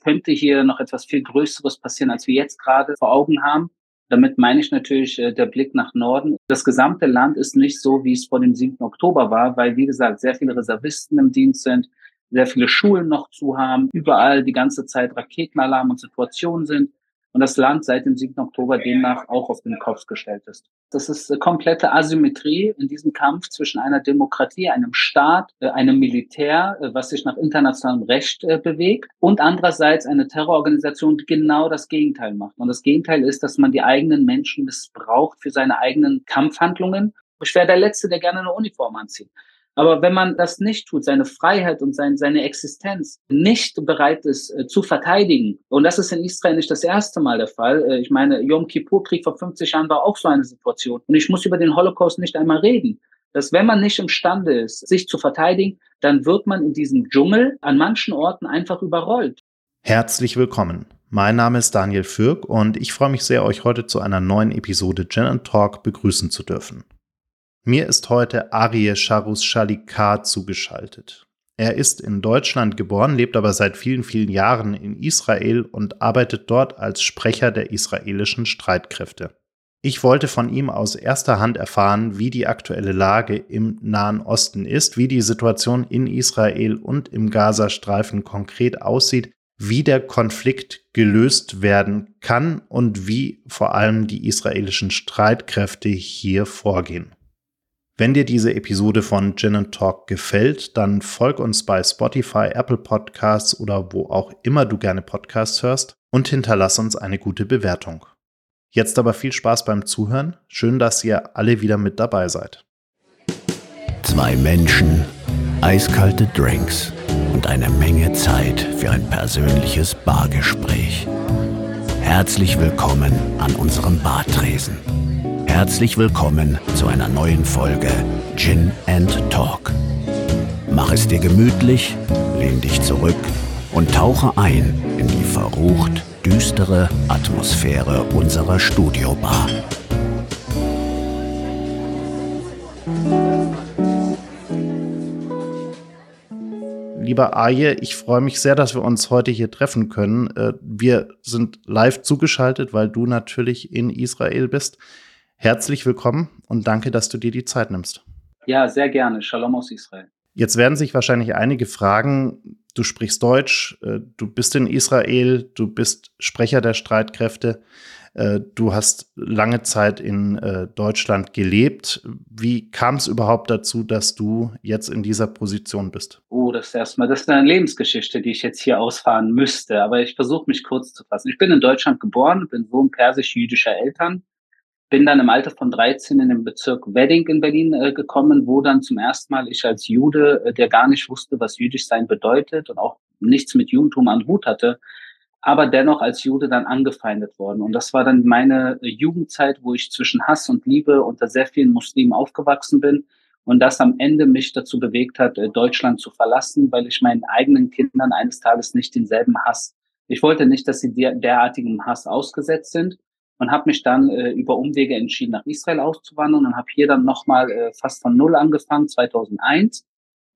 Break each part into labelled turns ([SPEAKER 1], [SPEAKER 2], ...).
[SPEAKER 1] könnte hier noch etwas viel Größeres passieren, als wir jetzt gerade vor Augen haben. Damit meine ich natürlich äh, der Blick nach Norden. Das gesamte Land ist nicht so, wie es vor dem 7. Oktober war, weil, wie gesagt, sehr viele Reservisten im Dienst sind, sehr viele Schulen noch zu haben, überall die ganze Zeit Raketenalarm und Situationen sind und das Land seit dem 7. Oktober demnach auch auf den Kopf gestellt ist. Das ist komplette Asymmetrie in diesem Kampf zwischen einer Demokratie, einem Staat, äh, einem Militär, äh, was sich nach internationalem Recht äh, bewegt und andererseits eine Terrororganisation, die genau das Gegenteil macht. Und das Gegenteil ist, dass man die eigenen Menschen missbraucht für seine eigenen Kampfhandlungen. Ich wäre der Letzte, der gerne eine Uniform anzieht. Aber wenn man das nicht tut, seine Freiheit und sein, seine Existenz nicht bereit ist äh, zu verteidigen, und das ist in Israel nicht das erste Mal der Fall. Äh, ich meine, Yom Kippur-Krieg vor 50 Jahren war auch so eine Situation. Und ich muss über den Holocaust nicht einmal reden. Dass wenn man nicht imstande ist, sich zu verteidigen, dann wird man in diesem Dschungel an manchen Orten einfach überrollt.
[SPEAKER 2] Herzlich willkommen. Mein Name ist Daniel Fürk und ich freue mich sehr, euch heute zu einer neuen Episode Gen Talk begrüßen zu dürfen. Mir ist heute Arie Charus Shalikar zugeschaltet. Er ist in Deutschland geboren, lebt aber seit vielen, vielen Jahren in Israel und arbeitet dort als Sprecher der israelischen Streitkräfte. Ich wollte von ihm aus erster Hand erfahren, wie die aktuelle Lage im Nahen Osten ist, wie die Situation in Israel und im Gazastreifen konkret aussieht, wie der Konflikt gelöst werden kann und wie vor allem die israelischen Streitkräfte hier vorgehen. Wenn dir diese Episode von Gin Talk gefällt, dann folg uns bei Spotify, Apple Podcasts oder wo auch immer du gerne Podcasts hörst und hinterlass uns eine gute Bewertung. Jetzt aber viel Spaß beim Zuhören. Schön, dass ihr alle wieder mit dabei seid.
[SPEAKER 3] Zwei Menschen, eiskalte Drinks und eine Menge Zeit für ein persönliches Bargespräch. Herzlich willkommen an unserem Bartresen. Herzlich willkommen zu einer neuen Folge Gin and Talk. Mach es dir gemütlich, lehn dich zurück und tauche ein in die verrucht düstere Atmosphäre unserer Studiobar.
[SPEAKER 2] Lieber Aje, ich freue mich sehr, dass wir uns heute hier treffen können. Äh, wir sind live zugeschaltet, weil du natürlich in Israel bist. Herzlich willkommen und danke, dass du dir die Zeit nimmst.
[SPEAKER 1] Ja, sehr gerne. Shalom aus Israel.
[SPEAKER 2] Jetzt werden sich wahrscheinlich einige fragen, du sprichst Deutsch, äh, du bist in Israel, du bist Sprecher der Streitkräfte, äh, du hast lange Zeit in äh, Deutschland gelebt. Wie kam es überhaupt dazu, dass du jetzt in dieser Position bist?
[SPEAKER 1] Oh, das ist erstmal, das ist eine Lebensgeschichte, die ich jetzt hier ausfahren müsste, aber ich versuche mich kurz zu fassen. Ich bin in Deutschland geboren, bin Sohn persisch-jüdischer Eltern bin dann im Alter von 13 in den Bezirk Wedding in Berlin äh, gekommen, wo dann zum ersten Mal ich als Jude, äh, der gar nicht wusste, was jüdisch sein bedeutet und auch nichts mit Judentum an Hut hatte, aber dennoch als Jude dann angefeindet worden. Und das war dann meine äh, Jugendzeit, wo ich zwischen Hass und Liebe unter sehr vielen Muslimen aufgewachsen bin und das am Ende mich dazu bewegt hat, äh, Deutschland zu verlassen, weil ich meinen eigenen Kindern eines Tages nicht denselben Hass. Ich wollte nicht, dass sie der, derartigem Hass ausgesetzt sind und habe mich dann äh, über Umwege entschieden, nach Israel auszuwandern und habe hier dann nochmal äh, fast von Null angefangen, 2001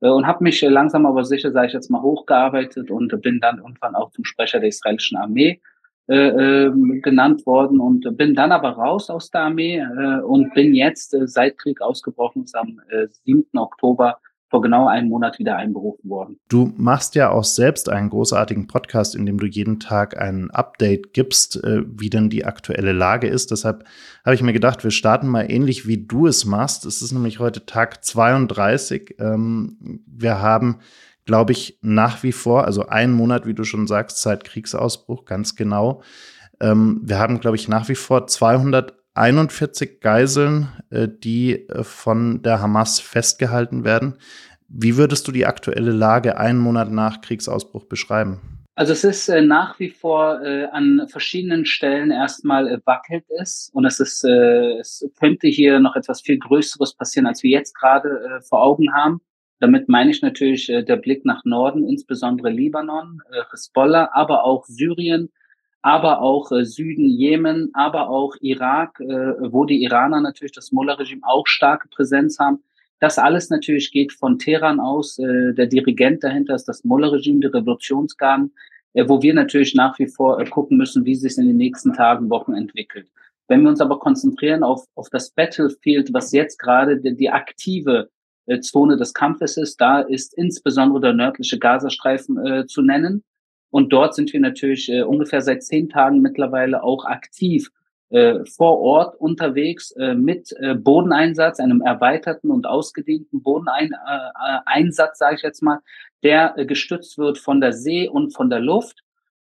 [SPEAKER 1] äh, und habe mich äh, langsam aber sicher, sage ich jetzt mal, hochgearbeitet und bin dann irgendwann auch zum Sprecher der israelischen Armee äh, äh, genannt worden und bin dann aber raus aus der Armee äh, und bin jetzt äh, seit Krieg ausgebrochen ist am äh, 7. Oktober vor genau einem Monat wieder einberufen worden.
[SPEAKER 2] Du machst ja auch selbst einen großartigen Podcast, in dem du jeden Tag ein Update gibst, äh, wie denn die aktuelle Lage ist. Deshalb habe ich mir gedacht, wir starten mal ähnlich, wie du es machst. Es ist nämlich heute Tag 32. Ähm, wir haben, glaube ich, nach wie vor, also einen Monat, wie du schon sagst, seit Kriegsausbruch, ganz genau. Ähm, wir haben, glaube ich, nach wie vor 200 41 Geiseln, äh, die äh, von der Hamas festgehalten werden. Wie würdest du die aktuelle Lage einen Monat nach Kriegsausbruch beschreiben?
[SPEAKER 1] Also es ist äh, nach wie vor an verschiedenen Stellen erstmal wackelt es und es ist es könnte hier noch etwas viel Größeres passieren, als wir jetzt gerade vor Augen haben. Damit meine ich natürlich der Blick nach Norden, insbesondere Libanon, Hezbollah, aber auch Syrien, aber auch äh, Süden Jemen, aber auch Irak, äh, wo die Iraner natürlich das Mullah-Regime auch starke Präsenz haben. Das alles natürlich geht von Teheran aus. Äh, der Dirigent dahinter ist das Mullah-Regime, die Revolutionsgarden, äh, wo wir natürlich nach wie vor äh, gucken müssen, wie sich in den nächsten Tagen, Wochen entwickelt. Wenn wir uns aber konzentrieren auf, auf das Battlefield, was jetzt gerade die, die aktive äh, Zone des Kampfes ist, da ist insbesondere der nördliche Gazastreifen äh, zu nennen. Und dort sind wir natürlich äh, ungefähr seit zehn Tagen mittlerweile auch aktiv äh, vor Ort unterwegs äh, mit äh, Bodeneinsatz, einem erweiterten und ausgedehnten Bodeneinsatz, sage ich jetzt mal, der äh, gestützt wird von der See und von der Luft,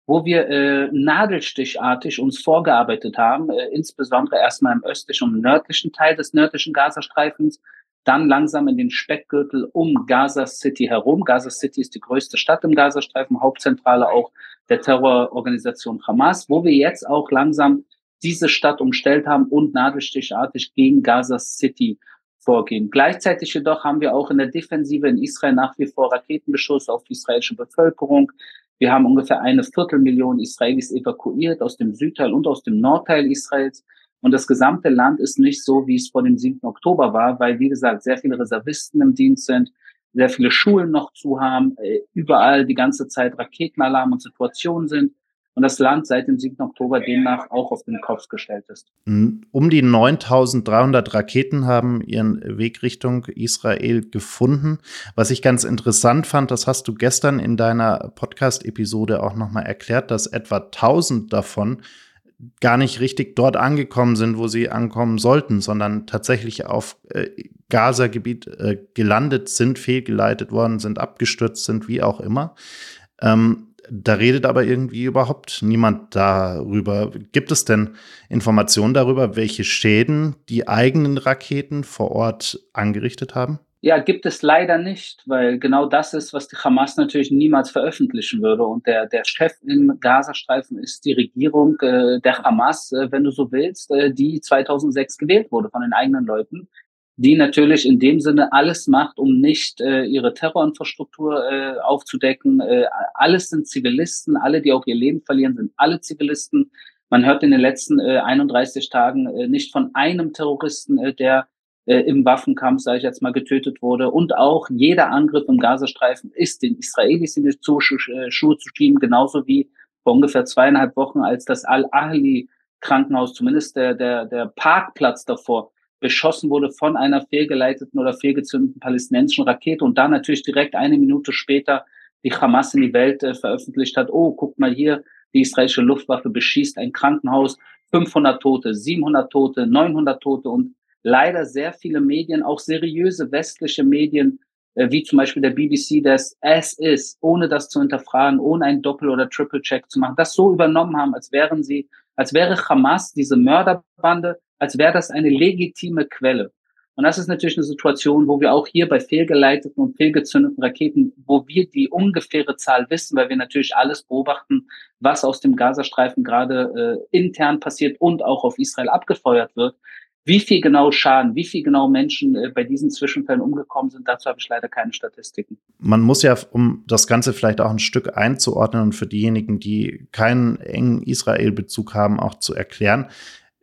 [SPEAKER 1] wo wir äh, nadelstichartig uns vorgearbeitet haben, äh, insbesondere erstmal im östlichen und nördlichen Teil des nördlichen Gazastreifens, dann langsam in den Speckgürtel um Gaza City herum. Gaza City ist die größte Stadt im Gazastreifen, Hauptzentrale auch der Terrororganisation Hamas, wo wir jetzt auch langsam diese Stadt umstellt haben und nadelstichartig gegen Gaza City vorgehen. Gleichzeitig jedoch haben wir auch in der Defensive in Israel nach wie vor Raketenbeschuss auf die israelische Bevölkerung. Wir haben ungefähr eine Viertelmillion Israelis evakuiert aus dem Südteil und aus dem Nordteil Israels. Und das gesamte Land ist nicht so, wie es vor dem 7. Oktober war, weil, wie gesagt, sehr viele Reservisten im Dienst sind, sehr viele Schulen noch zu haben, äh, überall die ganze Zeit Raketenalarm und Situationen sind und das Land seit dem 7. Oktober demnach auch auf den Kopf gestellt ist.
[SPEAKER 2] Um die 9300 Raketen haben ihren Weg Richtung Israel gefunden. Was ich ganz interessant fand, das hast du gestern in deiner Podcast-Episode auch nochmal erklärt, dass etwa 1000 davon gar nicht richtig dort angekommen sind, wo sie ankommen sollten, sondern tatsächlich auf äh, Gaza-Gebiet äh, gelandet sind, fehlgeleitet worden sind, abgestürzt sind, wie auch immer. Ähm, da redet aber irgendwie überhaupt niemand darüber. Gibt es denn Informationen darüber, welche Schäden die eigenen Raketen vor Ort angerichtet haben?
[SPEAKER 1] Ja, gibt es leider nicht, weil genau das ist, was die Hamas natürlich niemals veröffentlichen würde. Und der, der Chef im Gazastreifen ist die Regierung äh, der Hamas, äh, wenn du so willst, äh, die 2006 gewählt wurde von den eigenen Leuten, die natürlich in dem Sinne alles macht, um nicht äh, ihre Terrorinfrastruktur äh, aufzudecken. Äh, alles sind Zivilisten, alle, die auch ihr Leben verlieren, sind alle Zivilisten. Man hört in den letzten äh, 31 Tagen äh, nicht von einem Terroristen, äh, der äh, im Waffenkampf, sage ich jetzt mal, getötet wurde. Und auch jeder Angriff im Gazastreifen ist den Israelis in die äh, Schuhe zu schieben, genauso wie vor ungefähr zweieinhalb Wochen, als das Al-Ahli Krankenhaus, zumindest der, der, der Parkplatz davor, beschossen wurde von einer fehlgeleiteten oder fehlgezündeten palästinensischen Rakete und da natürlich direkt eine Minute später die Hamas in die Welt äh, veröffentlicht hat, oh, guck mal hier, die israelische Luftwaffe beschießt ein Krankenhaus, 500 Tote, 700 Tote, 900 Tote und leider sehr viele Medien, auch seriöse westliche Medien, äh, wie zum Beispiel der BBC, das es ist, ohne das zu hinterfragen, ohne einen Doppel- oder Triple-Check zu machen, das so übernommen haben, als wären sie, als wäre Hamas diese Mörderbande, als wäre das eine legitime Quelle. Und das ist natürlich eine Situation, wo wir auch hier bei fehlgeleiteten und fehlgezündeten Raketen, wo wir die ungefähre Zahl wissen, weil wir natürlich alles beobachten, was aus dem Gazastreifen gerade äh, intern passiert und auch auf Israel abgefeuert wird, wie viel genau Schaden, wie viel genau Menschen äh, bei diesen Zwischenfällen umgekommen sind, dazu habe ich leider keine Statistiken.
[SPEAKER 2] Man muss ja, um das Ganze vielleicht auch ein Stück einzuordnen und für diejenigen, die keinen engen Israel-Bezug haben, auch zu erklären.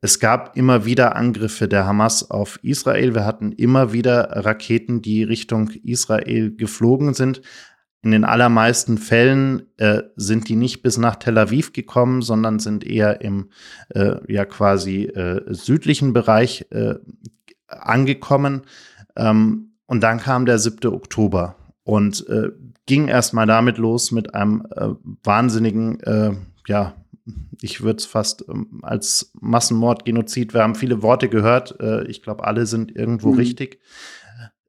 [SPEAKER 2] Es gab immer wieder Angriffe der Hamas auf Israel. Wir hatten immer wieder Raketen, die Richtung Israel geflogen sind. In den allermeisten Fällen äh, sind die nicht bis nach Tel Aviv gekommen, sondern sind eher im äh, ja quasi äh, südlichen Bereich äh, angekommen. Ähm, und dann kam der 7. Oktober und äh, ging erstmal damit los mit einem äh, wahnsinnigen, ja, ich würde es fast ähm, als Massenmord, Genozid, wir haben viele Worte gehört, ich glaube, alle sind irgendwo mhm. richtig.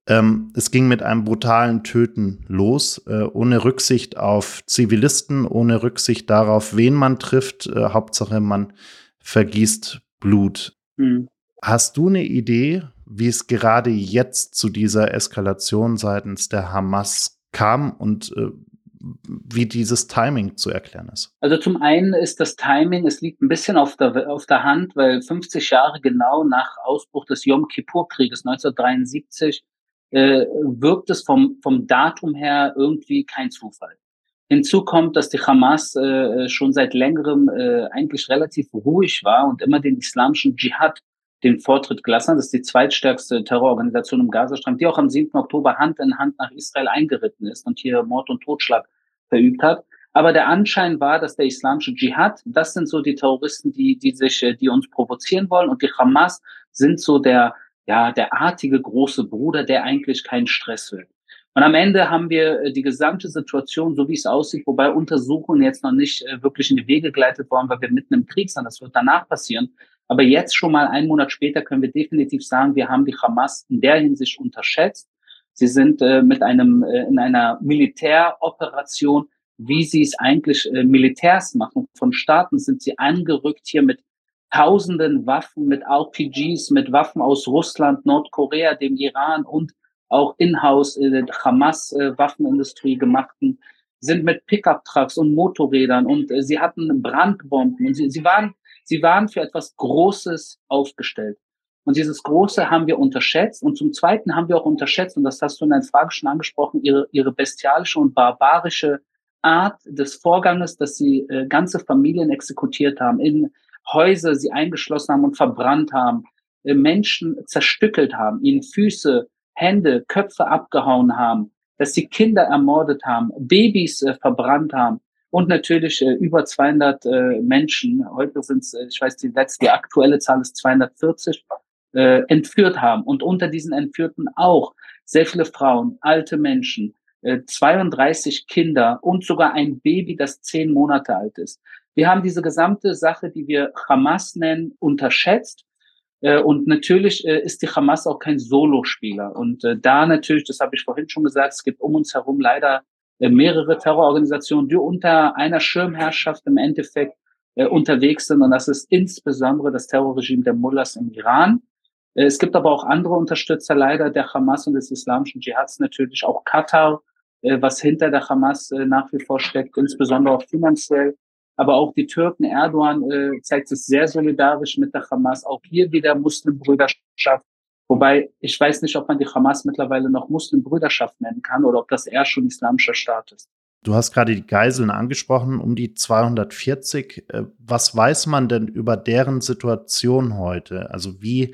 [SPEAKER 2] Ähm, es ging mit einem brutalen Töten los, äh, ohne Rücksicht auf Zivilisten, ohne Rücksicht darauf, wen man trifft. Äh, Hauptsache, man vergießt Blut. Mhm. Hast du eine Idee, wie es gerade jetzt zu dieser Eskalation seitens der Hamas kam und äh, wie dieses Timing zu erklären ist?
[SPEAKER 1] Also zum einen ist das Timing, es liegt ein bisschen auf der, auf der Hand, weil 50 Jahre genau nach Ausbruch des Yom Kippur-Krieges 1973 äh, wirkt es vom, vom Datum her irgendwie kein Zufall. Hinzu kommt, dass die Hamas äh, schon seit längerem äh, eigentlich relativ ruhig war und immer den islamischen Dschihad den Vortritt gelassen Das ist die zweitstärkste Terrororganisation im Gazastreifen, die auch am 7. Oktober Hand in Hand nach Israel eingeritten ist und hier Mord und Totschlag verübt hat. Aber der Anschein war, dass der islamische Dschihad, das sind so die Terroristen, die, die sich, äh, die uns provozieren wollen und die Hamas sind so der, ja, der artige große Bruder, der eigentlich keinen Stress will. Und am Ende haben wir äh, die gesamte Situation, so wie es aussieht, wobei Untersuchungen jetzt noch nicht äh, wirklich in die Wege geleitet worden, weil wir mitten im Krieg sind. Das wird danach passieren. Aber jetzt schon mal einen Monat später können wir definitiv sagen, wir haben die Hamas in der Hinsicht unterschätzt. Sie sind äh, mit einem äh, in einer Militäroperation, wie sie es eigentlich äh, Militärs machen, von Staaten sind sie angerückt hier mit tausenden Waffen, mit RPGs, mit Waffen aus Russland, Nordkorea, dem Iran und auch in-house äh, Hamas-Waffenindustrie äh, gemachten, sind mit Pickup-Trucks und Motorrädern und äh, sie hatten Brandbomben und sie, sie waren, sie waren für etwas Großes aufgestellt. Und dieses Große haben wir unterschätzt. Und zum Zweiten haben wir auch unterschätzt, und das hast du in deiner Frage schon angesprochen, ihre, ihre bestialische und barbarische Art des Vorganges, dass sie äh, ganze Familien exekutiert haben, in Häuser sie eingeschlossen haben und verbrannt haben, äh, Menschen zerstückelt haben, ihnen Füße, Hände, Köpfe abgehauen haben, dass sie Kinder ermordet haben, Babys äh, verbrannt haben und natürlich äh, über 200 äh, Menschen, heute sind es, äh, ich weiß die letzte, die aktuelle Zahl ist 240, äh, entführt haben. Und unter diesen Entführten auch sehr viele Frauen, alte Menschen, 32 Kinder und sogar ein Baby, das zehn Monate alt ist. Wir haben diese gesamte Sache, die wir Hamas nennen, unterschätzt äh, und natürlich äh, ist die Hamas auch kein Solospieler. Und äh, da natürlich, das habe ich vorhin schon gesagt, es gibt um uns herum leider mehrere Terrororganisationen, die unter einer Schirmherrschaft im Endeffekt unterwegs sind. Und das ist insbesondere das Terrorregime der Mullahs im Iran. Es gibt aber auch andere Unterstützer leider der Hamas und des islamischen Dschihads, natürlich auch Katar, was hinter der Hamas nach wie vor steckt, insbesondere auch finanziell aber auch die Türken, Erdogan äh, zeigt sich sehr solidarisch mit der Hamas. Auch hier wieder Muslimbrüderschaft. Wobei ich weiß nicht, ob man die Hamas mittlerweile noch Muslimbrüderschaft nennen kann oder ob das eher schon islamischer Staat ist.
[SPEAKER 2] Du hast gerade die Geiseln angesprochen, um die 240. Äh, was weiß man denn über deren Situation heute? Also wie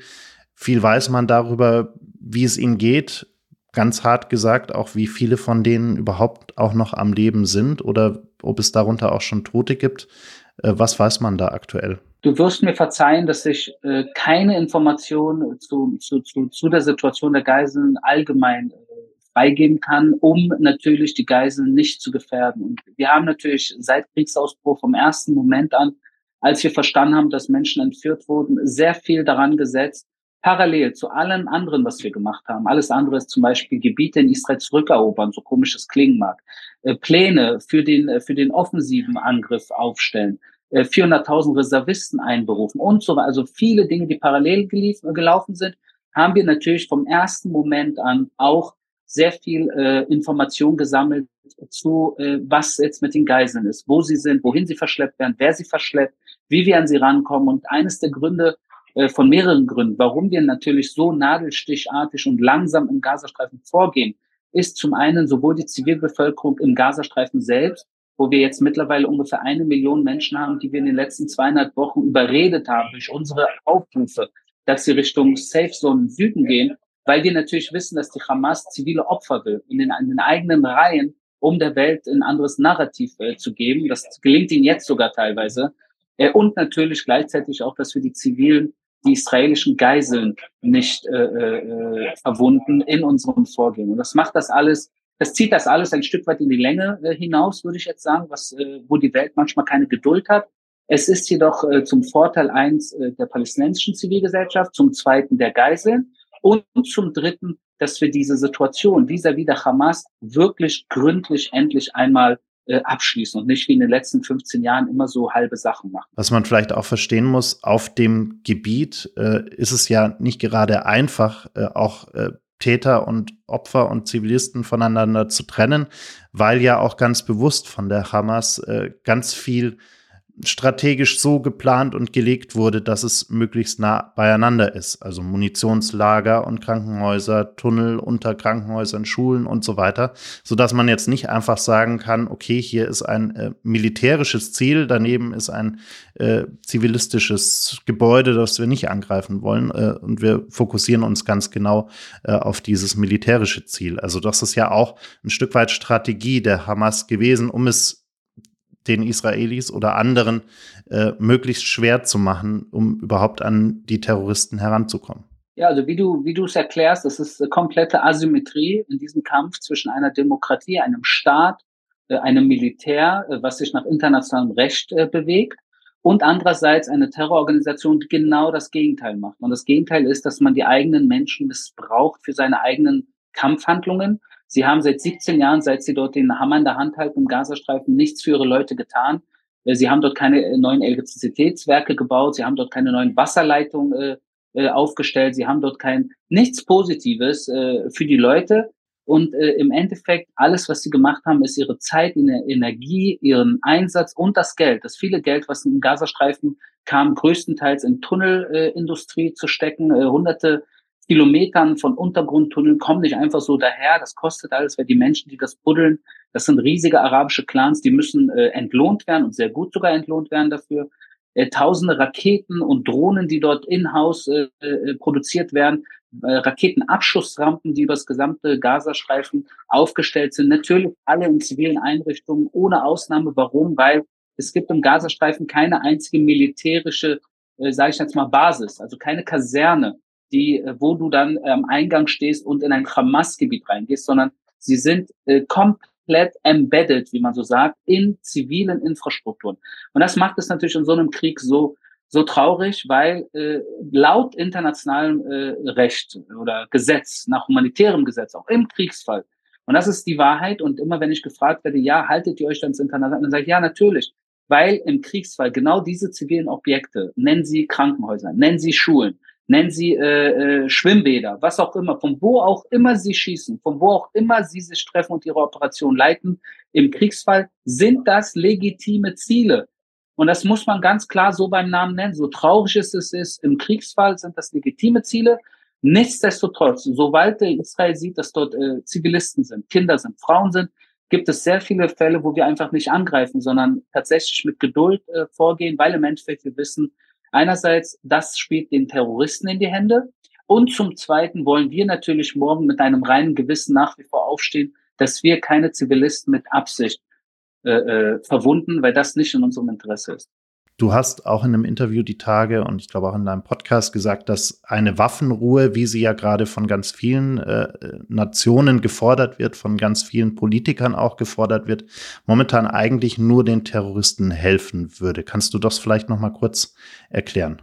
[SPEAKER 2] viel weiß man darüber, wie es ihnen geht? Ganz hart gesagt, auch wie viele von denen überhaupt auch noch am Leben sind oder ob es darunter auch schon Tote gibt. Äh, was weiß man da aktuell?
[SPEAKER 1] Du wirst mir verzeihen, dass ich äh, keine Informationen zu, zu, zu, zu der Situation der Geiseln allgemein äh, freigeben kann, um natürlich die Geiseln nicht zu gefährden. Und wir haben natürlich seit Kriegsausbruch vom ersten Moment an, als wir verstanden haben, dass Menschen entführt wurden, sehr viel daran gesetzt, parallel zu allem anderen, was wir gemacht haben. Alles andere ist zum Beispiel Gebiete in Israel zurückerobern, so komisch es klingen mag. Äh, Pläne für den, äh, für den offensiven Angriff aufstellen. 400.000 äh, Reservisten einberufen und so weiter. Also viele Dinge, die parallel gelief, gelaufen sind, haben wir natürlich vom ersten Moment an auch sehr viel äh, Information gesammelt zu, äh, was jetzt mit den Geiseln ist, wo sie sind, wohin sie verschleppt werden, wer sie verschleppt, wie wir an sie rankommen. Und eines der Gründe, äh, von mehreren Gründen, warum wir natürlich so nadelstichartig und langsam im Gazastreifen vorgehen, ist zum einen sowohl die Zivilbevölkerung im Gazastreifen selbst, wo wir jetzt mittlerweile ungefähr eine Million Menschen haben, die wir in den letzten zweieinhalb Wochen überredet haben durch unsere Aufrufe, dass sie Richtung Safe Zone Süden gehen, weil wir natürlich wissen, dass die Hamas zivile Opfer will in den, in den eigenen Reihen, um der Welt ein anderes Narrativ äh, zu geben. Das gelingt ihnen jetzt sogar teilweise. Äh, und natürlich gleichzeitig auch, dass wir die zivilen die israelischen Geiseln nicht äh, äh, verwunden in unserem Vorgehen. Und das macht das alles, das zieht das alles ein Stück weit in die Länge äh, hinaus, würde ich jetzt sagen, was, äh, wo die Welt manchmal keine Geduld hat. Es ist jedoch äh, zum Vorteil eins äh, der palästinensischen Zivilgesellschaft, zum zweiten der Geiseln und zum dritten, dass wir diese Situation vis-à-vis der Hamas wirklich gründlich endlich einmal äh, abschließen und nicht wie in den letzten 15 Jahren immer so halbe Sachen machen.
[SPEAKER 2] Was man vielleicht auch verstehen muss, auf dem Gebiet äh, ist es ja nicht gerade einfach, äh, auch äh, Täter und Opfer und Zivilisten voneinander zu trennen, weil ja auch ganz bewusst von der Hamas äh, ganz viel strategisch so geplant und gelegt wurde, dass es möglichst nah beieinander ist. Also Munitionslager und Krankenhäuser, Tunnel unter Krankenhäusern, Schulen und so weiter, so dass man jetzt nicht einfach sagen kann, okay, hier ist ein äh, militärisches Ziel, daneben ist ein äh, zivilistisches Gebäude, das wir nicht angreifen wollen äh, und wir fokussieren uns ganz genau äh, auf dieses militärische Ziel. Also das ist ja auch ein Stück weit Strategie der Hamas gewesen, um es den Israelis oder anderen äh, möglichst schwer zu machen, um überhaupt an die Terroristen heranzukommen.
[SPEAKER 1] Ja, also wie du, wie du es erklärst, das ist komplette Asymmetrie in diesem Kampf zwischen einer Demokratie, einem Staat, äh, einem Militär, äh, was sich nach internationalem Recht äh, bewegt, und andererseits eine Terrororganisation, die genau das Gegenteil macht. Und das Gegenteil ist, dass man die eigenen Menschen missbraucht für seine eigenen Kampfhandlungen. Sie haben seit 17 Jahren, seit sie dort den Hammer in der Hand halten im Gazastreifen, nichts für ihre Leute getan. Sie haben dort keine neuen Elektrizitätswerke gebaut, sie haben dort keine neuen Wasserleitungen äh, aufgestellt, sie haben dort kein nichts Positives äh, für die Leute. Und äh, im Endeffekt, alles, was sie gemacht haben, ist ihre Zeit, ihre Energie, ihren Einsatz und das Geld. Das viele Geld, was im Gazastreifen kam, größtenteils in Tunnelindustrie äh, zu stecken. Äh, hunderte Kilometern von Untergrundtunneln kommen nicht einfach so daher. Das kostet alles, weil die Menschen, die das buddeln, das sind riesige arabische Clans, die müssen äh, entlohnt werden und sehr gut sogar entlohnt werden dafür. Äh, tausende Raketen und Drohnen, die dort in-house äh, äh, produziert werden, äh, Raketenabschussrampen, die über das gesamte Gazastreifen aufgestellt sind. Natürlich alle in zivilen Einrichtungen, ohne Ausnahme. Warum? Weil es gibt im Gazastreifen keine einzige militärische, äh, sage ich jetzt mal, Basis, also keine Kaserne, die, äh, wo du dann am Eingang stehst und in ein Hamas-Gebiet reingehst, sondern sie sind äh, komplett embedded, wie man so sagt, in zivilen Infrastrukturen. Und das macht es natürlich in so einem Krieg so so traurig, weil äh, laut internationalem äh, Recht oder Gesetz, nach humanitärem Gesetz, auch im Kriegsfall, und das ist die Wahrheit, und immer wenn ich gefragt werde, ja, haltet ihr euch dann ins international, dann sage ich, ja, natürlich, weil im Kriegsfall genau diese zivilen Objekte, nennen sie Krankenhäuser, nennen sie Schulen, nennen sie äh, äh, Schwimmbäder, was auch immer, von wo auch immer sie schießen, von wo auch immer sie sich treffen und ihre Operation leiten, im Kriegsfall sind das legitime Ziele. Und das muss man ganz klar so beim Namen nennen. So traurig es ist, im Kriegsfall sind das legitime Ziele. Nichtsdestotrotz, sobald Israel sieht, dass dort äh, Zivilisten sind, Kinder sind, Frauen sind, gibt es sehr viele Fälle, wo wir einfach nicht angreifen, sondern tatsächlich mit Geduld äh, vorgehen, weil im Endeffekt wir wissen, einerseits, das spielt den Terroristen in die Hände. Und zum Zweiten wollen wir natürlich morgen mit einem reinen Gewissen nach wie vor aufstehen, dass wir keine Zivilisten mit Absicht äh, äh, verwunden, weil das nicht in unserem Interesse ist.
[SPEAKER 2] Du hast auch in einem Interview die Tage und ich glaube auch in deinem Podcast gesagt, dass eine Waffenruhe, wie sie ja gerade von ganz vielen äh, Nationen gefordert wird, von ganz vielen Politikern auch gefordert wird, momentan eigentlich nur den Terroristen helfen würde. Kannst du das vielleicht noch mal kurz erklären?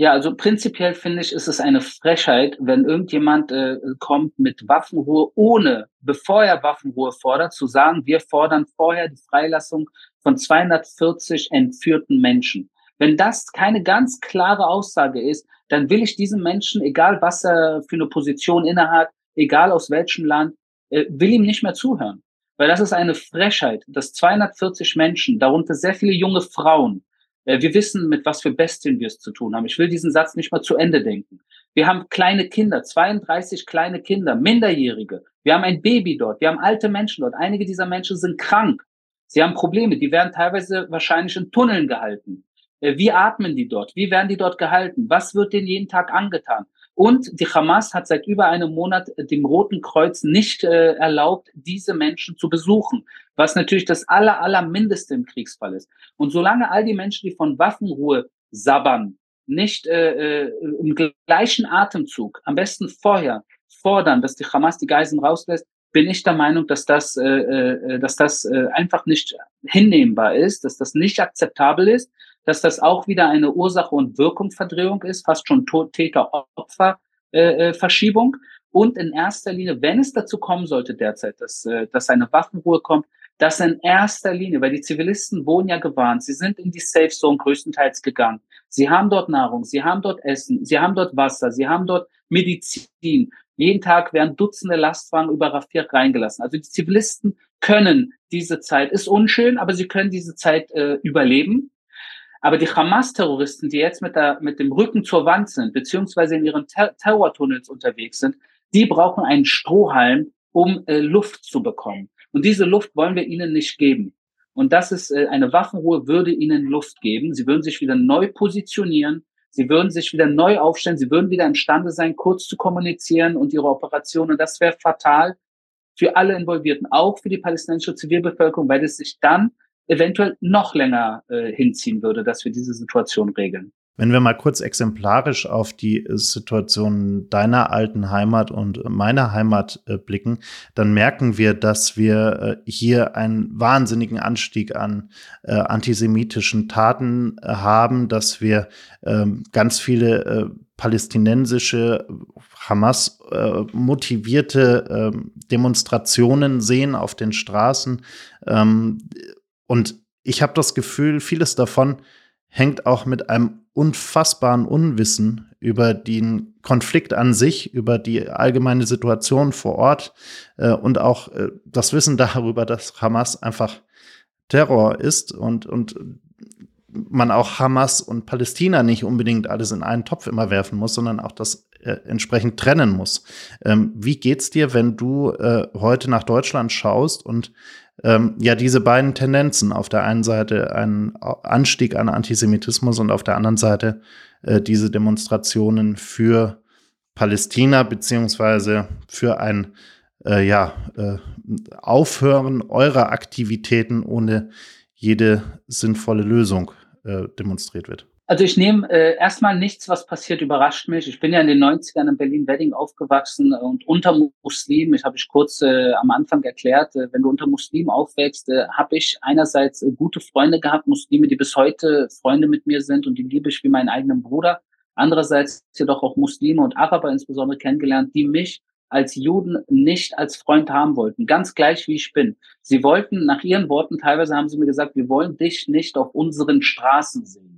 [SPEAKER 1] Ja, also prinzipiell finde ich, ist es eine Frechheit, wenn irgendjemand äh, kommt mit Waffenruhe, ohne, bevor er Waffenruhe fordert, zu sagen, wir fordern vorher die Freilassung von 240 entführten Menschen. Wenn das keine ganz klare Aussage ist, dann will ich diesen Menschen, egal was er für eine Position innehat, egal aus welchem Land, äh, will ihm nicht mehr zuhören. Weil das ist eine Frechheit, dass 240 Menschen, darunter sehr viele junge Frauen, wir wissen, mit was für Bestien wir es zu tun haben. Ich will diesen Satz nicht mal zu Ende denken. Wir haben kleine Kinder, 32 kleine Kinder, Minderjährige. Wir haben ein Baby dort. Wir haben alte Menschen dort. Einige dieser Menschen sind krank. Sie haben Probleme. Die werden teilweise wahrscheinlich in Tunneln gehalten. Äh, wie atmen die dort? Wie werden die dort gehalten? Was wird denen jeden Tag angetan? Und die Hamas hat seit über einem Monat dem Roten Kreuz nicht äh, erlaubt, diese Menschen zu besuchen, was natürlich das aller, aller Mindeste im Kriegsfall ist. Und solange all die Menschen, die von Waffenruhe sabbern, nicht äh, äh, im gleichen Atemzug, am besten vorher, fordern, dass die Hamas die Geiseln rauslässt, bin ich der Meinung, dass das, äh, äh, dass das äh, einfach nicht hinnehmbar ist, dass das nicht akzeptabel ist dass das auch wieder eine Ursache- und Wirkungsverdrehung ist, fast schon Täter-Opfer-Verschiebung. und in erster Linie, wenn es dazu kommen sollte derzeit, dass, äh, dass eine Waffenruhe kommt, dass in erster Linie, weil die Zivilisten wurden ja gewarnt, sie sind in die Safe Zone größtenteils gegangen. Sie haben dort Nahrung, sie haben dort Essen, sie haben dort Wasser, sie haben dort Medizin. Jeden Tag werden Dutzende Lastwagen über Rafir reingelassen. Also die Zivilisten können diese Zeit, ist unschön, aber sie können diese Zeit äh, überleben. Aber die Hamas-Terroristen, die jetzt mit, der, mit dem Rücken zur Wand sind, beziehungsweise in ihren Ter Terrortunnels unterwegs sind, die brauchen einen Strohhalm, um äh, Luft zu bekommen. Und diese Luft wollen wir ihnen nicht geben. Und das ist äh, eine Waffenruhe würde ihnen Luft geben. Sie würden sich wieder neu positionieren. Sie würden sich wieder neu aufstellen. Sie würden wieder imstande sein, kurz zu kommunizieren und ihre Operationen. Und das wäre fatal für alle Involvierten, auch für die palästinensische Zivilbevölkerung, weil es sich dann eventuell noch länger äh, hinziehen würde, dass wir diese Situation regeln.
[SPEAKER 2] Wenn wir mal kurz exemplarisch auf die Situation deiner alten Heimat und meiner Heimat äh, blicken, dann merken wir, dass wir äh, hier einen wahnsinnigen Anstieg an äh, antisemitischen Taten äh, haben, dass wir ähm, ganz viele äh, palästinensische Hamas äh, motivierte ähm, Demonstrationen sehen auf den Straßen. Ähm, und ich habe das Gefühl, vieles davon hängt auch mit einem unfassbaren Unwissen über den Konflikt an sich, über die allgemeine Situation vor Ort äh, und auch äh, das Wissen darüber, dass Hamas einfach Terror ist und, und man auch Hamas und Palästina nicht unbedingt alles in einen Topf immer werfen muss, sondern auch das äh, entsprechend trennen muss. Ähm, wie geht's dir, wenn du äh, heute nach Deutschland schaust und ähm, ja diese beiden Tendenzen. Auf der einen Seite ein Anstieg an Antisemitismus und auf der anderen Seite äh, diese Demonstrationen für Palästina beziehungsweise für ein äh, ja, äh, Aufhören eurer Aktivitäten ohne jede sinnvolle Lösung äh, demonstriert wird.
[SPEAKER 1] Also ich nehme äh, erstmal nichts, was passiert, überrascht mich. Ich bin ja in den 90ern in Berlin-Wedding aufgewachsen und unter Muslimen, ich habe ich kurz äh, am Anfang erklärt, äh, wenn du unter Muslimen aufwächst, äh, habe ich einerseits äh, gute Freunde gehabt, Muslime, die bis heute Freunde mit mir sind und die liebe ich wie meinen eigenen Bruder. Andererseits jedoch auch Muslime und Araber insbesondere kennengelernt, die mich als Juden nicht als Freund haben wollten, ganz gleich wie ich bin. Sie wollten, nach ihren Worten, teilweise haben sie mir gesagt, wir wollen dich nicht auf unseren Straßen sehen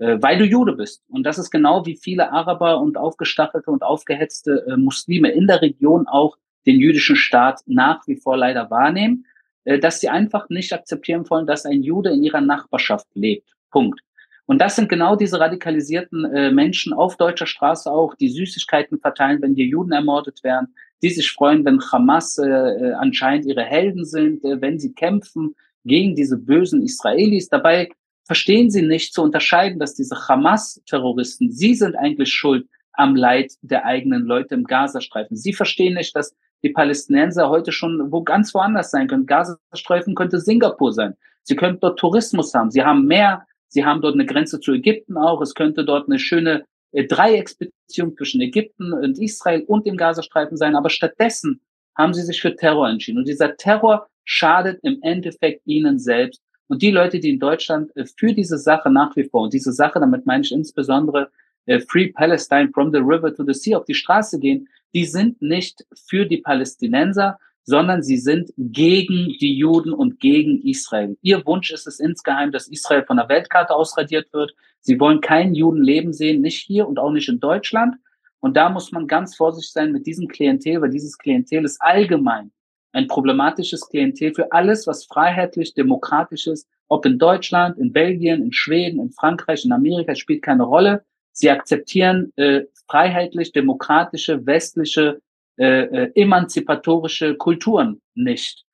[SPEAKER 1] weil du Jude bist. Und das ist genau wie viele Araber und aufgestachelte und aufgehetzte äh, Muslime in der Region auch den jüdischen Staat nach wie vor leider wahrnehmen, äh, dass sie einfach nicht akzeptieren wollen, dass ein Jude in ihrer Nachbarschaft lebt. Punkt. Und das sind genau diese radikalisierten äh, Menschen auf deutscher Straße auch, die Süßigkeiten verteilen, wenn hier Juden ermordet werden, die sich freuen, wenn Hamas äh, äh anscheinend ihre Helden sind, äh, wenn sie kämpfen gegen diese bösen Israelis. Dabei verstehen sie nicht zu unterscheiden, dass diese Hamas-Terroristen, sie sind eigentlich schuld am Leid der eigenen Leute im Gazastreifen. Sie verstehen nicht, dass die Palästinenser heute schon wo ganz woanders sein können. Gazastreifen könnte Singapur sein. Sie könnten dort Tourismus haben. Sie haben mehr. Sie haben dort eine Grenze zu Ägypten auch. Es könnte dort eine schöne äh, Dreiecksbeziehung zwischen Ägypten und Israel und dem Gazastreifen sein. Aber stattdessen haben sie sich für Terror entschieden. Und dieser Terror schadet im Endeffekt ihnen selbst. Und die Leute, die in Deutschland äh, für diese Sache nach wie vor, und diese Sache, damit meine ich insbesondere äh, Free Palestine from the River to the Sea, auf die Straße gehen, die sind nicht für die Palästinenser, sondern sie sind gegen die Juden und gegen Israel. Ihr Wunsch ist es insgeheim, dass Israel von der Weltkarte ausradiert wird. Sie wollen keinen Juden leben sehen, nicht hier und auch nicht in Deutschland. Und da muss man ganz vorsichtig sein mit diesem Klientel, weil dieses Klientel ist allgemein ein problematisches Klientel für alles, was freiheitlich, demokratisch ist, ob in Deutschland, in Belgien, in Schweden, in Frankreich, in Amerika, spielt keine Rolle. Sie akzeptieren äh, freiheitlich, demokratische, westliche, äh, äh, emanzipatorische Kulturen nicht.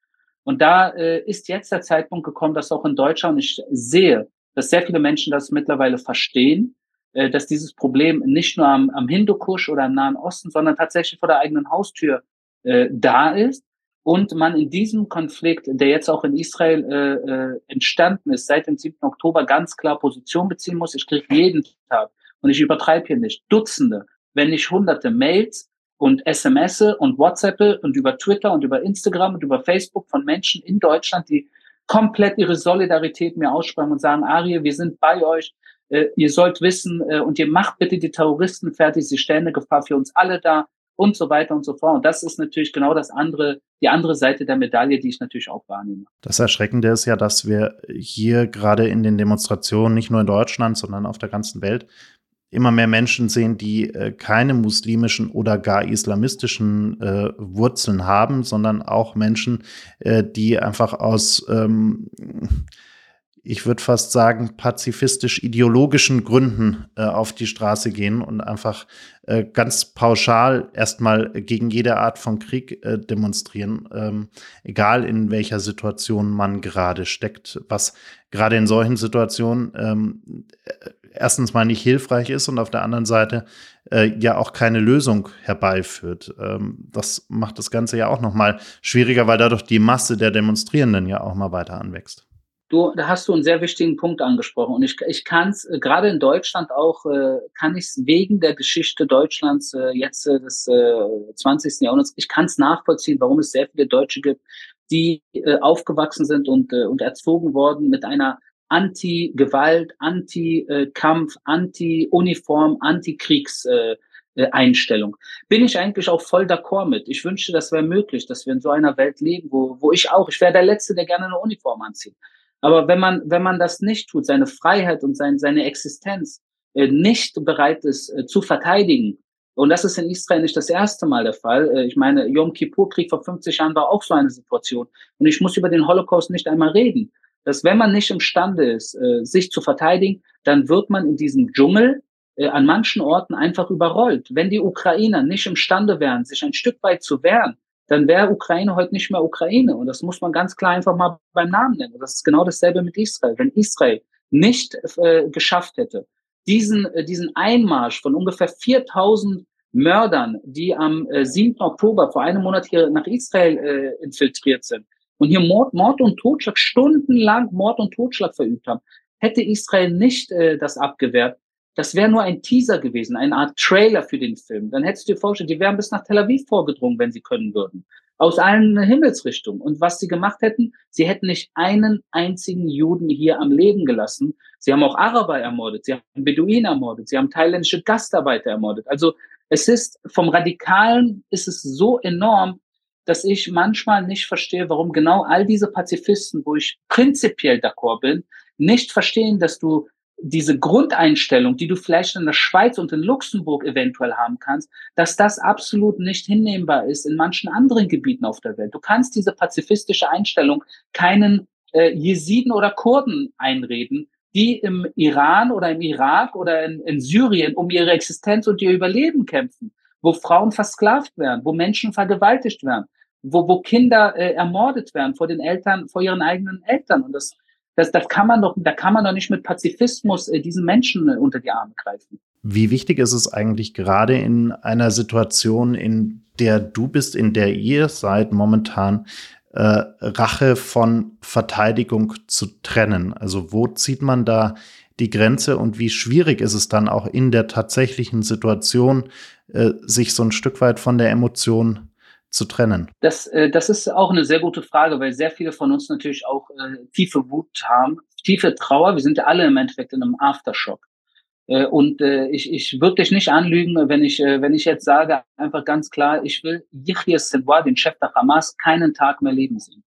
[SPEAKER 1] Und da äh, ist jetzt der Zeitpunkt gekommen, dass auch in Deutschland, ich sehe, dass sehr viele Menschen das mittlerweile verstehen, äh, dass dieses Problem nicht nur am, am Hindukusch oder im Nahen Osten, sondern tatsächlich vor der eigenen Haustür äh, da ist und man in diesem Konflikt, der jetzt auch in Israel äh, äh, entstanden ist, seit dem 7. Oktober ganz klar Position beziehen muss. Ich kriege jeden Tag, und ich übertreibe hier nicht, Dutzende, wenn nicht hunderte Mails und SMS und WhatsApp und über Twitter und über Instagram und über Facebook von Menschen in Deutschland, die komplett ihre Solidarität mir aussprechen und sagen, Arie, wir sind bei euch, äh, ihr sollt wissen äh, und ihr macht bitte die Terroristen fertig, sie stellen eine Gefahr für uns alle da und so weiter und so fort. Und das ist natürlich genau das andere, die andere Seite der Medaille, die ich natürlich auch wahrnehme.
[SPEAKER 2] Das Erschreckende ist ja, dass wir hier gerade in den Demonstrationen, nicht nur in Deutschland, sondern auf der ganzen Welt, immer mehr Menschen sehen, die äh, keine muslimischen oder gar islamistischen äh, Wurzeln haben, sondern auch Menschen, äh, die einfach aus ähm, ich würde fast sagen, pazifistisch-ideologischen Gründen äh, auf die Straße gehen und einfach äh, ganz pauschal erstmal gegen jede Art von Krieg äh, demonstrieren, ähm, egal in welcher Situation man gerade steckt, was gerade in solchen Situationen ähm, äh, erstens mal nicht hilfreich ist und auf der anderen Seite äh, ja auch keine Lösung herbeiführt. Ähm, das macht das Ganze ja auch noch mal schwieriger, weil dadurch die Masse der Demonstrierenden ja auch mal weiter anwächst.
[SPEAKER 1] Du, da hast du einen sehr wichtigen Punkt angesprochen. Und ich, ich kann es, äh, gerade in Deutschland auch, äh, kann ich es wegen der Geschichte Deutschlands äh, jetzt äh, des äh, 20. Jahrhunderts, ich kann es nachvollziehen, warum es sehr viele Deutsche gibt, die äh, aufgewachsen sind und, äh, und erzogen worden mit einer Anti-Gewalt, Anti-Kampf, Anti-Uniform, Anti-Kriegs- äh, Einstellung. Bin ich eigentlich auch voll d'accord mit. Ich wünschte, das wäre möglich, dass wir in so einer Welt leben, wo, wo ich auch, ich wäre der Letzte, der gerne eine Uniform anzieht. Aber wenn man, wenn man das nicht tut, seine Freiheit und sein, seine Existenz äh, nicht bereit ist äh, zu verteidigen, und das ist in Israel nicht das erste Mal der Fall. Äh, ich meine, Yom Kippur-Krieg vor 50 Jahren war auch so eine Situation. Und ich muss über den Holocaust nicht einmal reden. Dass wenn man nicht imstande ist, äh, sich zu verteidigen, dann wird man in diesem Dschungel äh, an manchen Orten einfach überrollt. Wenn die Ukrainer nicht imstande wären, sich ein Stück weit zu wehren, dann wäre Ukraine heute nicht mehr Ukraine. Und das muss man ganz klar einfach mal beim Namen nennen. Und das ist genau dasselbe mit Israel. Wenn Israel nicht äh, geschafft hätte, diesen, äh, diesen Einmarsch von ungefähr 4000 Mördern, die am äh, 7. Oktober vor einem Monat hier nach Israel äh, infiltriert sind und hier Mord, Mord und Totschlag, stundenlang Mord und Totschlag verübt haben, hätte Israel nicht äh, das abgewehrt, das wäre nur ein Teaser gewesen, eine Art Trailer für den Film. Dann hättest du dir vorgestellt, die wären bis nach Tel Aviv vorgedrungen, wenn sie können würden. Aus allen Himmelsrichtungen. Und was sie gemacht hätten, sie hätten nicht einen einzigen Juden hier am Leben gelassen. Sie haben auch Araber ermordet, sie haben Beduinen ermordet, sie haben thailändische Gastarbeiter ermordet. Also es ist vom Radikalen ist es so enorm, dass ich manchmal nicht verstehe, warum genau all diese Pazifisten, wo ich prinzipiell d'accord bin, nicht verstehen, dass du diese Grundeinstellung, die du vielleicht in der Schweiz und in Luxemburg eventuell haben kannst, dass das absolut nicht hinnehmbar ist in manchen anderen Gebieten auf der Welt. Du kannst diese pazifistische Einstellung keinen äh, Jesiden oder Kurden einreden, die im Iran oder im Irak oder in, in Syrien um ihre Existenz und ihr Überleben kämpfen, wo Frauen versklavt werden, wo Menschen vergewaltigt werden, wo, wo Kinder äh, ermordet werden vor den Eltern, vor ihren eigenen Eltern. Und das das, das kann man doch, da kann man doch nicht mit Pazifismus äh, diesen Menschen äh, unter die Arme greifen.
[SPEAKER 2] Wie wichtig ist es eigentlich gerade in einer Situation, in der du bist, in der ihr seid momentan, äh, Rache von Verteidigung zu trennen? Also wo zieht man da die Grenze und wie schwierig ist es dann auch in der tatsächlichen Situation, äh, sich so ein Stück weit von der Emotion zu trennen?
[SPEAKER 1] Das, äh, das ist auch eine sehr gute Frage, weil sehr viele von uns natürlich auch äh, tiefe Wut haben, tiefe Trauer. Wir sind ja alle im Endeffekt in einem Aftershock. Äh, und äh, ich, ich würde dich nicht anlügen, wenn ich, äh, wenn ich jetzt sage, einfach ganz klar, ich will Yahya Sinwar, den Chef der Hamas, keinen Tag mehr leben sehen.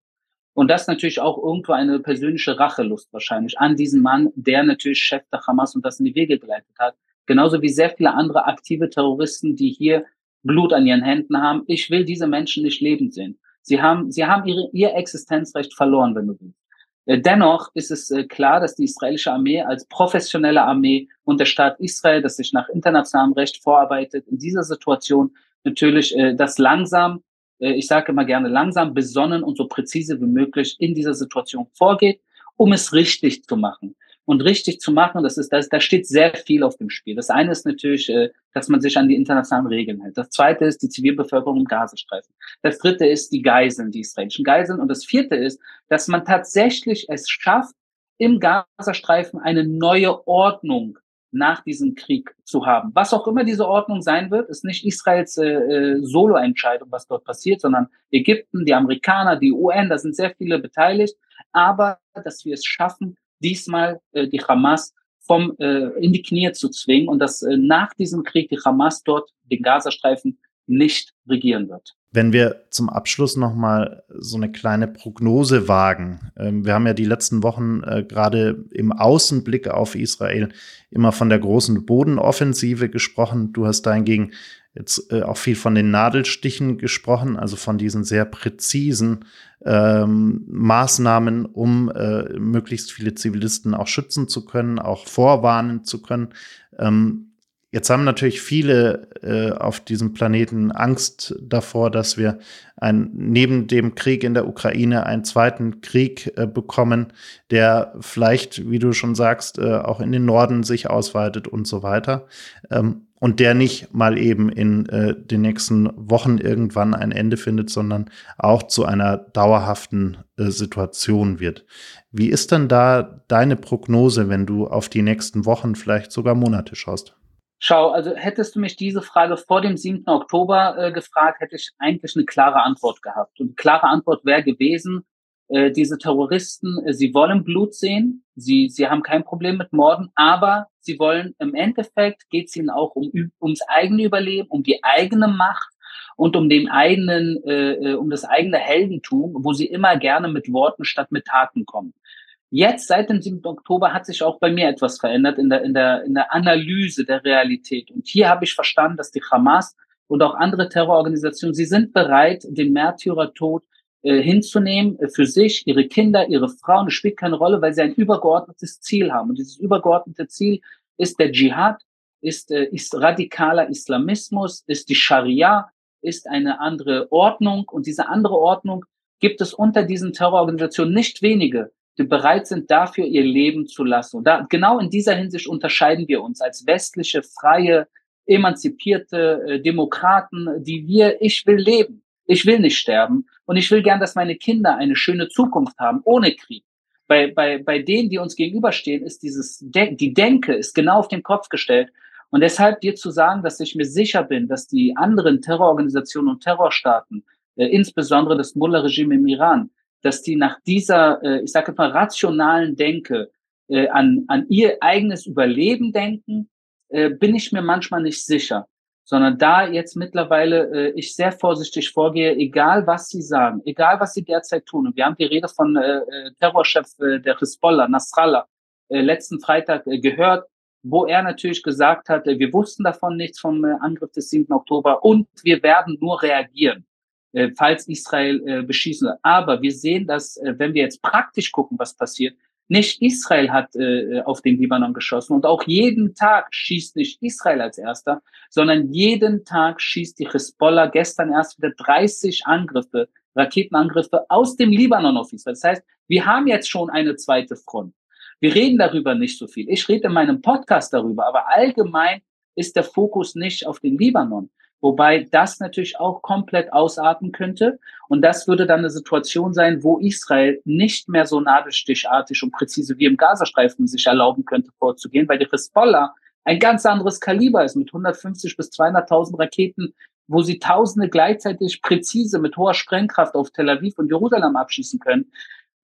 [SPEAKER 1] Und das natürlich auch irgendwo eine persönliche Rachelust wahrscheinlich an diesen Mann, der natürlich Chef der Hamas und das in die Wege geleitet hat. Genauso wie sehr viele andere aktive Terroristen, die hier Blut an ihren Händen haben. Ich will diese Menschen nicht lebend sehen. Sie haben, sie haben ihre, ihr Existenzrecht verloren, wenn du willst. Äh, dennoch ist es äh, klar, dass die israelische Armee als professionelle Armee und der Staat Israel, das sich nach internationalem Recht vorarbeitet, in dieser Situation natürlich äh, das langsam, ich sage immer gerne langsam, besonnen und so präzise wie möglich in dieser Situation vorgeht, um es richtig zu machen und richtig zu machen, das ist, das, da steht sehr viel auf dem Spiel. Das eine ist natürlich, äh, dass man sich an die internationalen Regeln hält. Das zweite ist die Zivilbevölkerung im Gazastreifen. Das dritte ist die Geiseln, die israelischen Geiseln. Und das vierte ist, dass man tatsächlich es schafft, im Gazastreifen eine neue Ordnung nach diesem Krieg zu haben. Was auch immer diese Ordnung sein wird, ist nicht Israels äh, äh Solo-Entscheidung, was dort passiert, sondern Ägypten, die Amerikaner, die UN, da sind sehr viele beteiligt. Aber dass wir es schaffen, diesmal äh, die Hamas vom äh, in die Knie zu zwingen und dass äh, nach diesem Krieg die Hamas dort den Gazastreifen nicht regieren wird.
[SPEAKER 2] Wenn wir zum Abschluss noch mal so eine kleine Prognose wagen. Ähm, wir haben ja die letzten Wochen äh, gerade im Außenblick auf Israel immer von der großen Bodenoffensive gesprochen. Du hast dahingegen jetzt äh, auch viel von den Nadelstichen gesprochen, also von diesen sehr präzisen ähm, Maßnahmen, um äh, möglichst viele Zivilisten auch schützen zu können, auch vorwarnen zu können. Ähm, Jetzt haben natürlich viele äh, auf diesem Planeten Angst davor, dass wir ein, neben dem Krieg in der Ukraine einen zweiten Krieg äh, bekommen, der vielleicht, wie du schon sagst, äh, auch in den Norden sich ausweitet und so weiter. Ähm, und der nicht mal eben in äh, den nächsten Wochen irgendwann ein Ende findet, sondern auch zu einer dauerhaften äh, Situation wird. Wie ist denn da deine Prognose, wenn du auf die nächsten Wochen, vielleicht sogar Monate schaust?
[SPEAKER 1] Schau, also hättest du mich diese Frage vor dem 7. Oktober äh, gefragt, hätte ich eigentlich eine klare Antwort gehabt. Und eine klare Antwort wäre gewesen, äh, diese Terroristen, äh, sie wollen Blut sehen, sie, sie haben kein Problem mit Morden, aber sie wollen im Endeffekt geht es ihnen auch um ums eigene Überleben, um die eigene Macht und um den eigenen, äh, äh, um das eigene Heldentum, wo sie immer gerne mit Worten statt mit Taten kommen. Jetzt, seit dem 7. Oktober, hat sich auch bei mir etwas verändert in der, in der, in der Analyse der Realität. Und hier habe ich verstanden, dass die Hamas und auch andere Terrororganisationen, sie sind bereit, den Märtyrertod äh, hinzunehmen äh, für sich, ihre Kinder, ihre Frauen. Es spielt keine Rolle, weil sie ein übergeordnetes Ziel haben. Und dieses übergeordnete Ziel ist der Dschihad, ist, äh, ist radikaler Islamismus, ist die Scharia, ist eine andere Ordnung. Und diese andere Ordnung gibt es unter diesen Terrororganisationen nicht wenige, die bereit sind, dafür ihr Leben zu lassen. Und da, genau in dieser Hinsicht unterscheiden wir uns als westliche, freie, emanzipierte äh, Demokraten, die wir, ich will leben, ich will nicht sterben und ich will gern, dass meine Kinder eine schöne Zukunft haben, ohne Krieg. Bei, bei, bei denen, die uns gegenüberstehen, ist dieses, die Denke ist genau auf den Kopf gestellt. Und deshalb dir zu sagen, dass ich mir sicher bin, dass die anderen Terrororganisationen und Terrorstaaten, äh, insbesondere das Mullah-Regime im Iran, dass die nach dieser, äh, ich sage mal, rationalen Denke äh, an, an ihr eigenes Überleben denken, äh, bin ich mir manchmal nicht sicher. Sondern da jetzt mittlerweile äh, ich sehr vorsichtig vorgehe, egal was sie sagen, egal was sie derzeit tun. Und wir haben die Rede von äh, äh Terrorchef äh, der Hisbollah, Nasrallah, äh, letzten Freitag äh, gehört, wo er natürlich gesagt hat, äh, wir wussten davon nichts vom äh, Angriff des 7. Oktober und wir werden nur reagieren äh, falls Israel äh, beschießen wird. Aber wir sehen, dass, äh, wenn wir jetzt praktisch gucken, was passiert, nicht Israel hat äh, auf den Libanon geschossen und auch jeden Tag schießt nicht Israel als erster, sondern jeden Tag schießt die Hezbollah gestern erst wieder 30 Angriffe, Raketenangriffe aus dem Libanon auf Israel. Das heißt, wir haben jetzt schon eine zweite Front. Wir reden darüber nicht so viel. Ich rede in meinem Podcast darüber, aber allgemein ist der Fokus nicht auf den Libanon. Wobei das natürlich auch komplett ausarten könnte. Und das würde dann eine Situation sein, wo Israel nicht mehr so nadelstichartig und präzise wie im Gazastreifen sich erlauben könnte, vorzugehen, weil die Hezbollah ein ganz anderes Kaliber ist mit 150 bis 200.000 Raketen, wo sie Tausende gleichzeitig präzise mit hoher Sprengkraft auf Tel Aviv und Jerusalem abschießen können.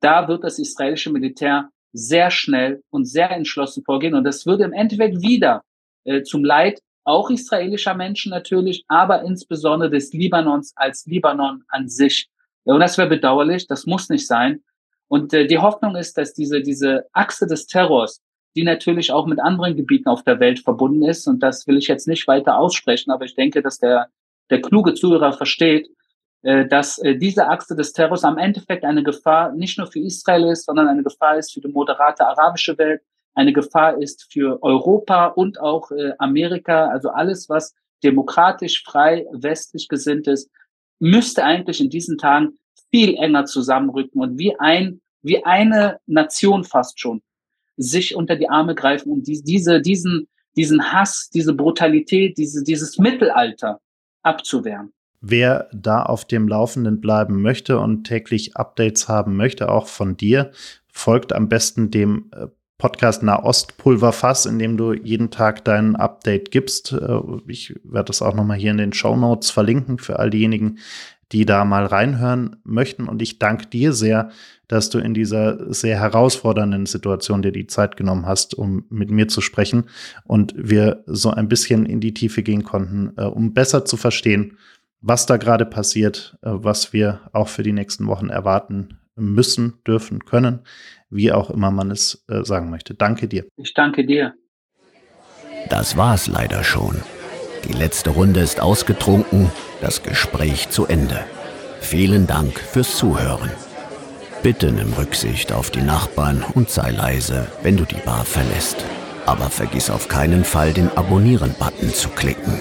[SPEAKER 1] Da wird das israelische Militär sehr schnell und sehr entschlossen vorgehen. Und das würde im Endeffekt wieder äh, zum Leid auch israelischer Menschen natürlich, aber insbesondere des Libanons als Libanon an sich. Und das wäre bedauerlich, das muss nicht sein. Und äh, die Hoffnung ist, dass diese, diese Achse des Terrors, die natürlich auch mit anderen Gebieten auf der Welt verbunden ist, und das will ich jetzt nicht weiter aussprechen, aber ich denke, dass der, der kluge Zuhörer versteht, äh, dass äh, diese Achse des Terrors am Endeffekt eine Gefahr nicht nur für Israel ist, sondern eine Gefahr ist für die moderate arabische Welt, eine Gefahr ist für Europa und auch äh, Amerika, also alles, was demokratisch, frei, westlich gesinnt ist, müsste eigentlich in diesen Tagen viel enger zusammenrücken und wie ein, wie eine Nation fast schon sich unter die Arme greifen, um die, diese, diesen, diesen Hass, diese Brutalität, diese, dieses Mittelalter abzuwehren.
[SPEAKER 2] Wer da auf dem Laufenden bleiben möchte und täglich Updates haben möchte, auch von dir, folgt am besten dem Podcast Nahost-Pulverfass, in dem du jeden Tag dein Update gibst. Äh, ich werde das auch nochmal hier in den Show Notes verlinken für all diejenigen, die da mal reinhören möchten. Und ich danke dir sehr, dass du in dieser sehr herausfordernden Situation dir die Zeit genommen hast, um mit mir zu sprechen und wir so ein bisschen in die Tiefe gehen konnten, äh, um besser zu verstehen, was da gerade passiert, äh, was wir auch für die nächsten Wochen erwarten müssen, dürfen, können wie auch immer man es äh, sagen möchte. Danke dir.
[SPEAKER 1] Ich danke dir.
[SPEAKER 3] Das war's leider schon. Die letzte Runde ist ausgetrunken, das Gespräch zu Ende. Vielen Dank fürs Zuhören. Bitte nimm Rücksicht auf die Nachbarn und sei leise, wenn du die Bar verlässt. Aber vergiss auf keinen Fall, den Abonnieren-Button zu klicken.